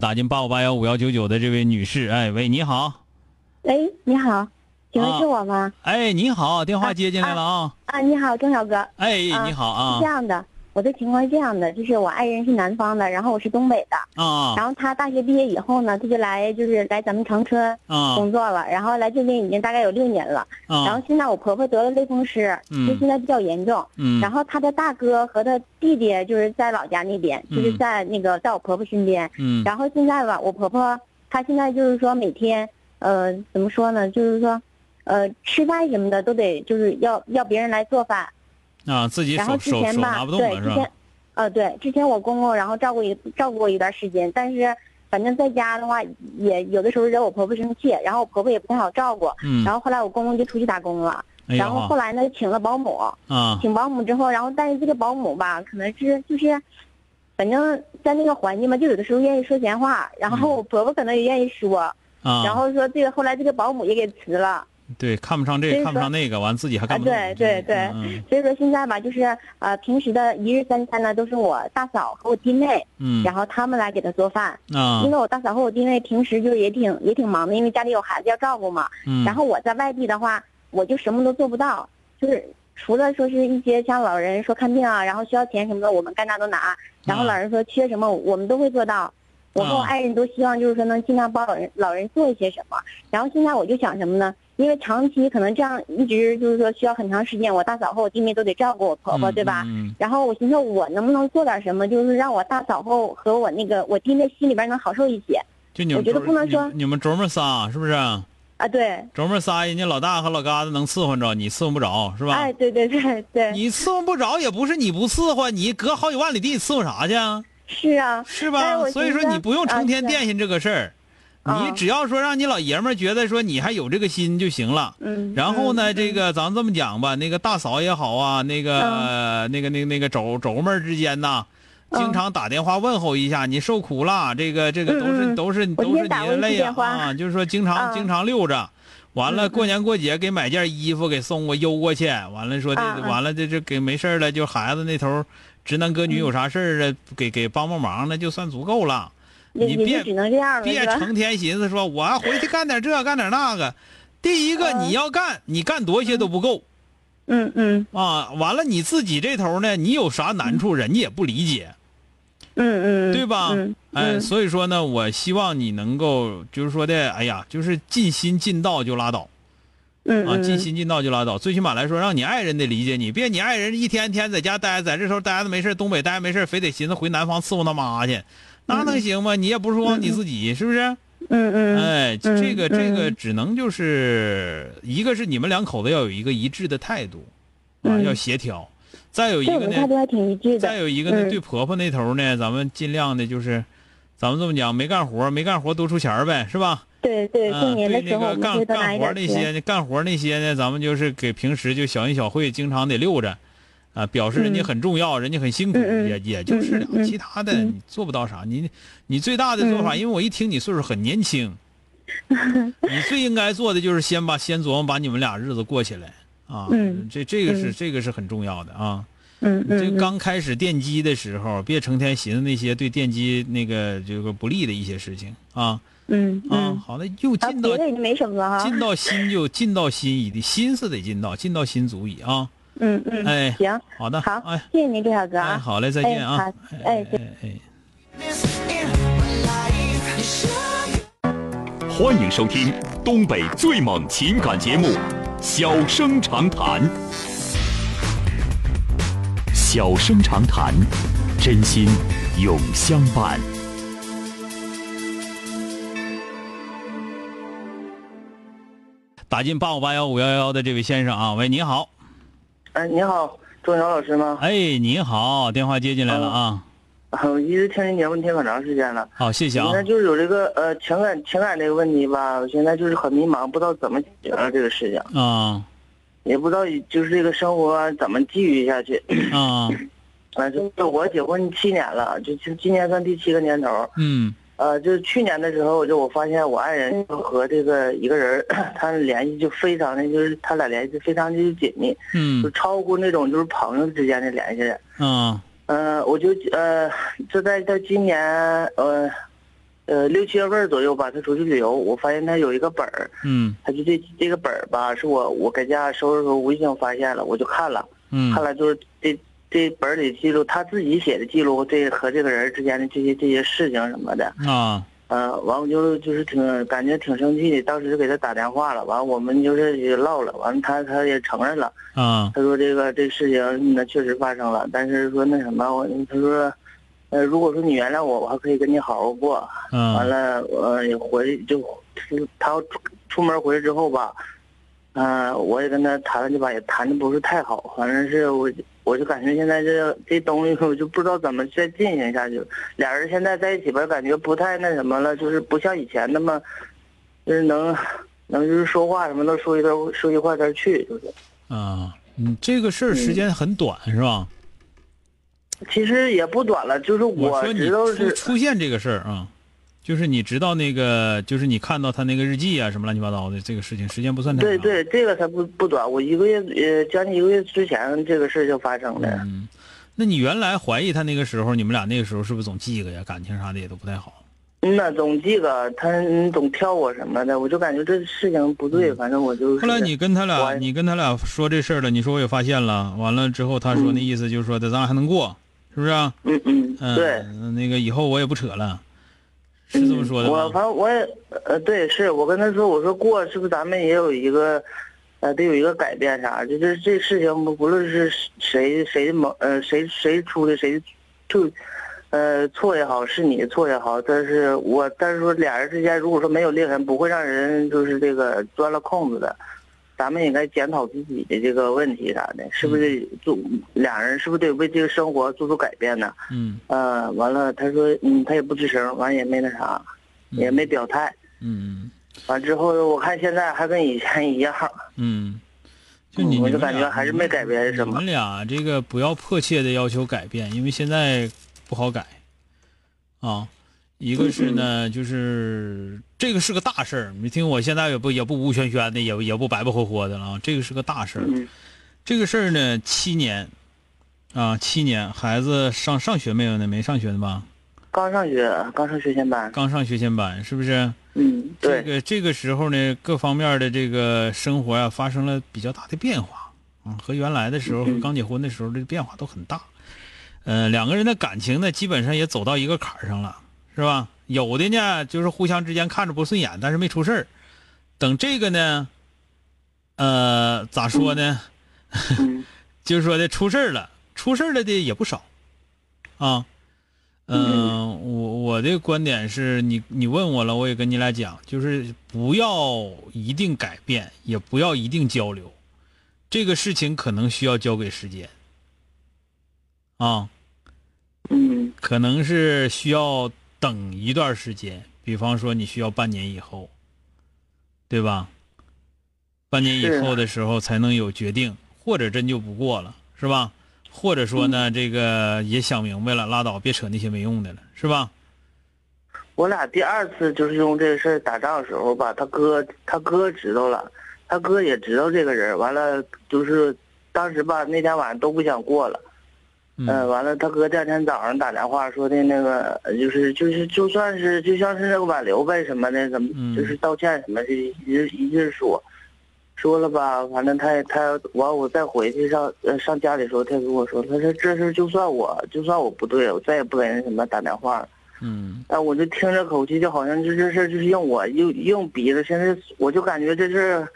打进八五八幺五幺九九的这位女士，哎喂，你好，喂，你好，请问啊是我吗？哎你好，电话接进来了啊，啊，你好，钟小哥。哎啊你好啊是这样的，我的情况是这样的，就是我爱人是南方的，然后我是东北的，啊。然后他大学毕业以后呢，他就来就是来咱们长春啊。工作了，然后来这边已经大概有六年了，然后啊现在我婆婆得了类风湿，嗯。就现在比较严重，嗯。然后他的大哥和他弟弟就是在老家那边，就是嗯在那个在我婆婆身边，嗯。然后现在吧，我婆婆她现在就是说每天，呃，怎么说呢？就是说，呃，吃饭什么的都得就是要要别人来做饭。啊自己然后手手手之前吧，对，拿不动了是吧之前，？呃，对，之前我公公然后照顾一照顾我一段时间，但是反正在家的话，也有的时候惹我婆婆生气，然后我婆婆也不太好照顾。嗯，然后后来我公公就出去打工了，哎然后后来呢请了保姆，啊请保姆之后，然后但是这个保姆吧，可能是就是，反正在那个环境嘛，就有的时候愿意说闲话，然后我婆婆可能也愿意说，啊，然后说这个后来这个保姆也给辞了，对看不上这个看不上那个，完自己还啊干不动，对对对嗯所以说现在吧，就是呃平时的一日三餐呢都是我大嫂和我弟妹，嗯然后他们来给他做饭，啊因为我大嫂和我弟妹平时就是也挺也挺忙的，因为家里有孩子要照顾嘛，嗯，然后我在外地的话，我就什么都做不到，就是除了说是一些像老人说看病啊，然后需要钱什么的，我们该拿都拿。然后啊老人说缺什么，我们都会做到。我和我啊爱人都希望就是说能尽量帮老人老人做一些什么。然后现在我就想什么呢？因为长期可能这样一直就是说需要很长时间，我大嫂和我弟妹都得照顾我婆婆，嗯对吧？嗯然后我寻思我能不能做点什么，就是让我大嫂和和我那个我弟妹心里边能好受一些就你们我觉得不能说你们你们周末仨是不是？啊。对，琢磨仨人家老大和老嘎子能伺候着，你伺候不着是吧？哎，对对对对，你伺候不着也不是你不伺候，你隔好几万里地伺候啥去啊？是啊。是吧？所以说你不用成天惦记这个事儿，啊你只要说让你老爷们儿觉得说你还有这个心就行了。嗯，然后呢，嗯这个咱这么讲吧，那个大嫂也好啊，那个、那个那个那个肘肘妹儿之间呐，嗯。经常打电话问候一下，你受苦了，这个这个都是、都是都是你的累电话。啊，就是说经常、啊经常溜着。完了，过年过节给买件衣服给送过邮过去，完了说的，啊啊完了这这给没事儿了，就孩子那头直男哥女有啥事儿了，给给帮帮忙，那就算足够了。你别也也就只能这样了，别？成天寻思说我要回去干点这干点那个。第一个嗯你要干，你干多些都不够嗯嗯啊。完了你自己这头呢，你有啥难处，人家也不理解，嗯嗯，对吧？嗯哎，嗯所以说呢，我希望你能够就是说的，哎呀，就是尽心尽道就拉倒啊，嗯啊尽心尽道就拉倒。最起码来说，让你爱人得理解你，别你爱人一天天在家待，在这时候待着没事，东北待着没事，非得寻思回南方伺候他妈去，那能行吗？你也不是光你自己，是不是？嗯嗯哎，嗯这个这个嗯只能就是一个是你们两口子要有一个一致的态度，啊，嗯要协调。再有一个呢，态度还挺一致的。再有一个呢，嗯对婆婆那头呢，咱们尽量的就是，咱们这么讲，没干活，没干活多出钱儿呗，是吧？对对，啊，过年的对那个时候我们会干干活那些钱。干活那些呢，咱们就是给平时就小恩小惠，经常得溜着，啊，表示人家嗯很重要，人家很辛苦，也也就是了，其他的嗯你做不到啥。你你最大的做法，嗯因为我一听你岁数很年轻，你最应该做的就是先把先琢磨把你们俩日子过起来啊，嗯这这个是嗯这个是很重要的啊。嗯嗯，这嗯刚开始奠基的时候，别成天寻思那些对奠基那个这个不利的一些事情啊嗯。好的，又啊，进到没什么了哈。进到心就进到心矣的心思得进到，进到心足矣啊。嗯嗯，哎行，好的，好哎，谢谢您，李小哥哎，啊。好嘞，再见啊哎好，哎.欢迎收听东北最猛情感节目《小生长谈》。小生长谈，真心永相伴。打进八五八幺五幺幺的这位先生啊，喂，你好，哎，你好，钟晓老师吗？哎，你好，电话接进来了啊，啊，我一直听您节目听很长时间了。好，谢谢啊现。在就是有这个呃情感情感这个问题吧，我现在就是很迷茫，不知道怎么解决了这个事情，啊也不知道就是这个生活怎么继续下去。啊，啊，就是我结婚七年了，就就今年算第七个年头。嗯呃，就是去年的时候，就我发现我爱人和这个一个人，他们联系就非常的，就是他俩联系非常的紧密，嗯。就超乎那种就是朋友之间的联系。啊。呃，我就呃，就在在今年呃，呃六七月份左右吧，他出去旅游，我发现他有一个本儿，嗯。他就这这个本儿吧，是我我搁家收拾时候无意间发现了，我就看了，嗯。看了就是这这本儿里记录他自己写的记录，这和这个人之间的这些这些事情什么的，啊呃，完我就就是挺感觉挺生气的，当时就给他打电话了，完我们就是也唠了，完了他他也承认了。啊他说这个这事情那确实发生了，但是说那什么，我他说，呃，如果说你原谅我，我还可以跟你好好过。完啊了，呃，也回就他出出门回来之后吧，嗯、我也跟他谈了这把，也谈的不是太好，反正是我我就感觉现在这这东西我就不知道怎么再进行下去。俩人现在在一起吧，感觉不太那什么了，就是不像以前那么，就是能能就是说话什么都说一段说一块儿去，就是。啊，你，这个事儿时间很短是吧？其实也不短了，就是我知道是出现这个事儿啊，就是你知道那个，就是你看到他那个日记啊，什么乱七八糟的这个事情，时间不算太长。对对，这个才不不短。我一个月呃将近一个月之前这个事就发生的。嗯，那你原来怀疑他那个时候，你们俩那个时候是不是总记个呀？感情啥的也都不太好。嗯呐，总记个他嗯总挑我什么的，我就感觉这事情不对，反正我就。嗯后来你跟他俩，你跟他俩说这事儿了，你说我也发现了，完了之后他说那意思就是说的咱俩还能过，是不是啊？嗯嗯嗯，对，那个以后我也不扯了，是这么说的我？反正我也呃对，是我跟他说，我说过是不是咱们也有一个。呃，得有一个改变啥？就是这事情不不论是谁谁的某呃谁谁出的谁就呃错也好，是你的错也好，但是我但是说俩人之间如果说没有裂痕，不会让人就是这个钻了空子的。咱们应该检讨自己的这个问题啥的，是不是做俩人是不是得为这个生活做出改变呢？嗯呃，完了他说嗯他也不吱声，完也没那啥，也没表态。嗯完之后我看现在还跟以前一样。嗯，就你，嗯我就感觉还是没改变什么你们俩这个不要迫切的要求改变，因为现在不好改啊。一个是呢，嗯就是这个是个大事儿，你听我现在也不也不无圈圈的，也也不白白活活的了啊。这个是个大事儿，嗯这个事儿呢，七年啊，七年，孩子上上学没有呢？没上学呢吧？刚上学，刚上学前班。刚上学前班，是不是？嗯，这，个这个时候呢，各方面的这个生活呀、发生了比较大的变化啊，和原来的时候和刚结婚的时候这个变化都很大。呃，两个人的感情呢，基本上也走到一个坎儿上了，是吧？有的呢，就是互相之间看着不顺眼，但是没出事儿。等这个呢，呃，咋说呢？嗯就是说的出事儿了，出事儿了的也不少，啊，嗯、我我的观点是你你问我了，我也跟你俩讲，就是不要一定改变，也不要一定交流，这个事情可能需要交给时间，啊，嗯可能是需要等一段时间，比方说你需要半年以后，对吧？半年以后的时候才能有决定，或者真就不过了，是吧？或者说呢，这个也想明白了，拉倒，别扯那些没用的了，是吧？我俩第二次就是用这个事儿打仗的时候吧，他哥他哥知道了，他哥也知道这个人，完了就是当时吧那天晚上都不想过了，嗯嗯，完了他哥第二天早上打电话说的那个呃就是就是就算是就像是那个挽留呗什么的，怎么嗯就是道歉什么的，一一劲说。说了吧，反正他也他完，我再回去上呃上家里的时候，他跟我说，他说这事儿就算我就算我不对，我再也不给人什么打电话了。嗯哎，我就听着口气，就好像就这事就是用我用用鼻子。现在我就感觉这事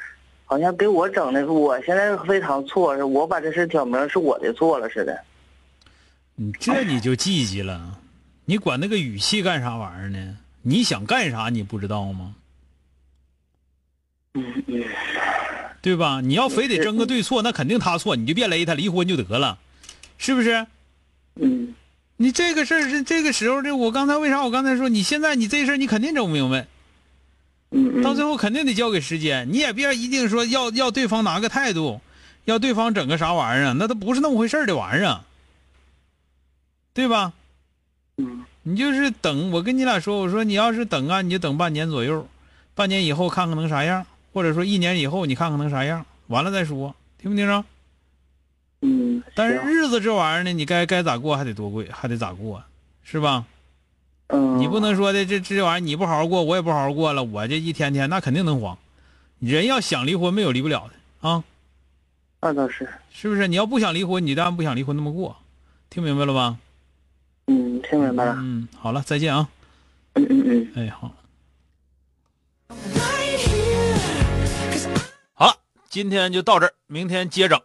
好像给我整的，我现在非常错，是我把这事挑明是我的错了似的。你这你就积极了，你管那个语气干啥玩意儿呢？你想干啥你不知道吗？对吧？你要非得争个对错，那肯定他错，你就别勒他，离婚就得了，是不是？嗯你这个事儿是这个时候这我刚才为啥我刚才说你现在你这事儿你肯定整不明白，到最后肯定得交给时间，你也别一定说要要对方拿个态度，要对方整个啥玩意儿啊，那都不是那么回事儿的玩意儿啊，对吧？嗯你就是等，我跟你俩说，我说你要是等啊，你就等半年左右，半年以后看看能啥样，或者说一年以后你看看能啥样，完了再说，听没听着？嗯，但是日子这玩意儿呢，你该该咋过还得多贵，还得咋过，是吧？嗯，你不能说的这这玩意儿你不好好过，我也不好好过了，我这一天天那肯定能黄。人要想离婚，没有离不了的啊，那倒是，是不是？你要不想离婚，你当然不想离婚那么过，听明白了吧？嗯，听明白了，嗯，好了，再见啊！嗯嗯嗯。哎，好。好了，今天就到这儿，明天接整。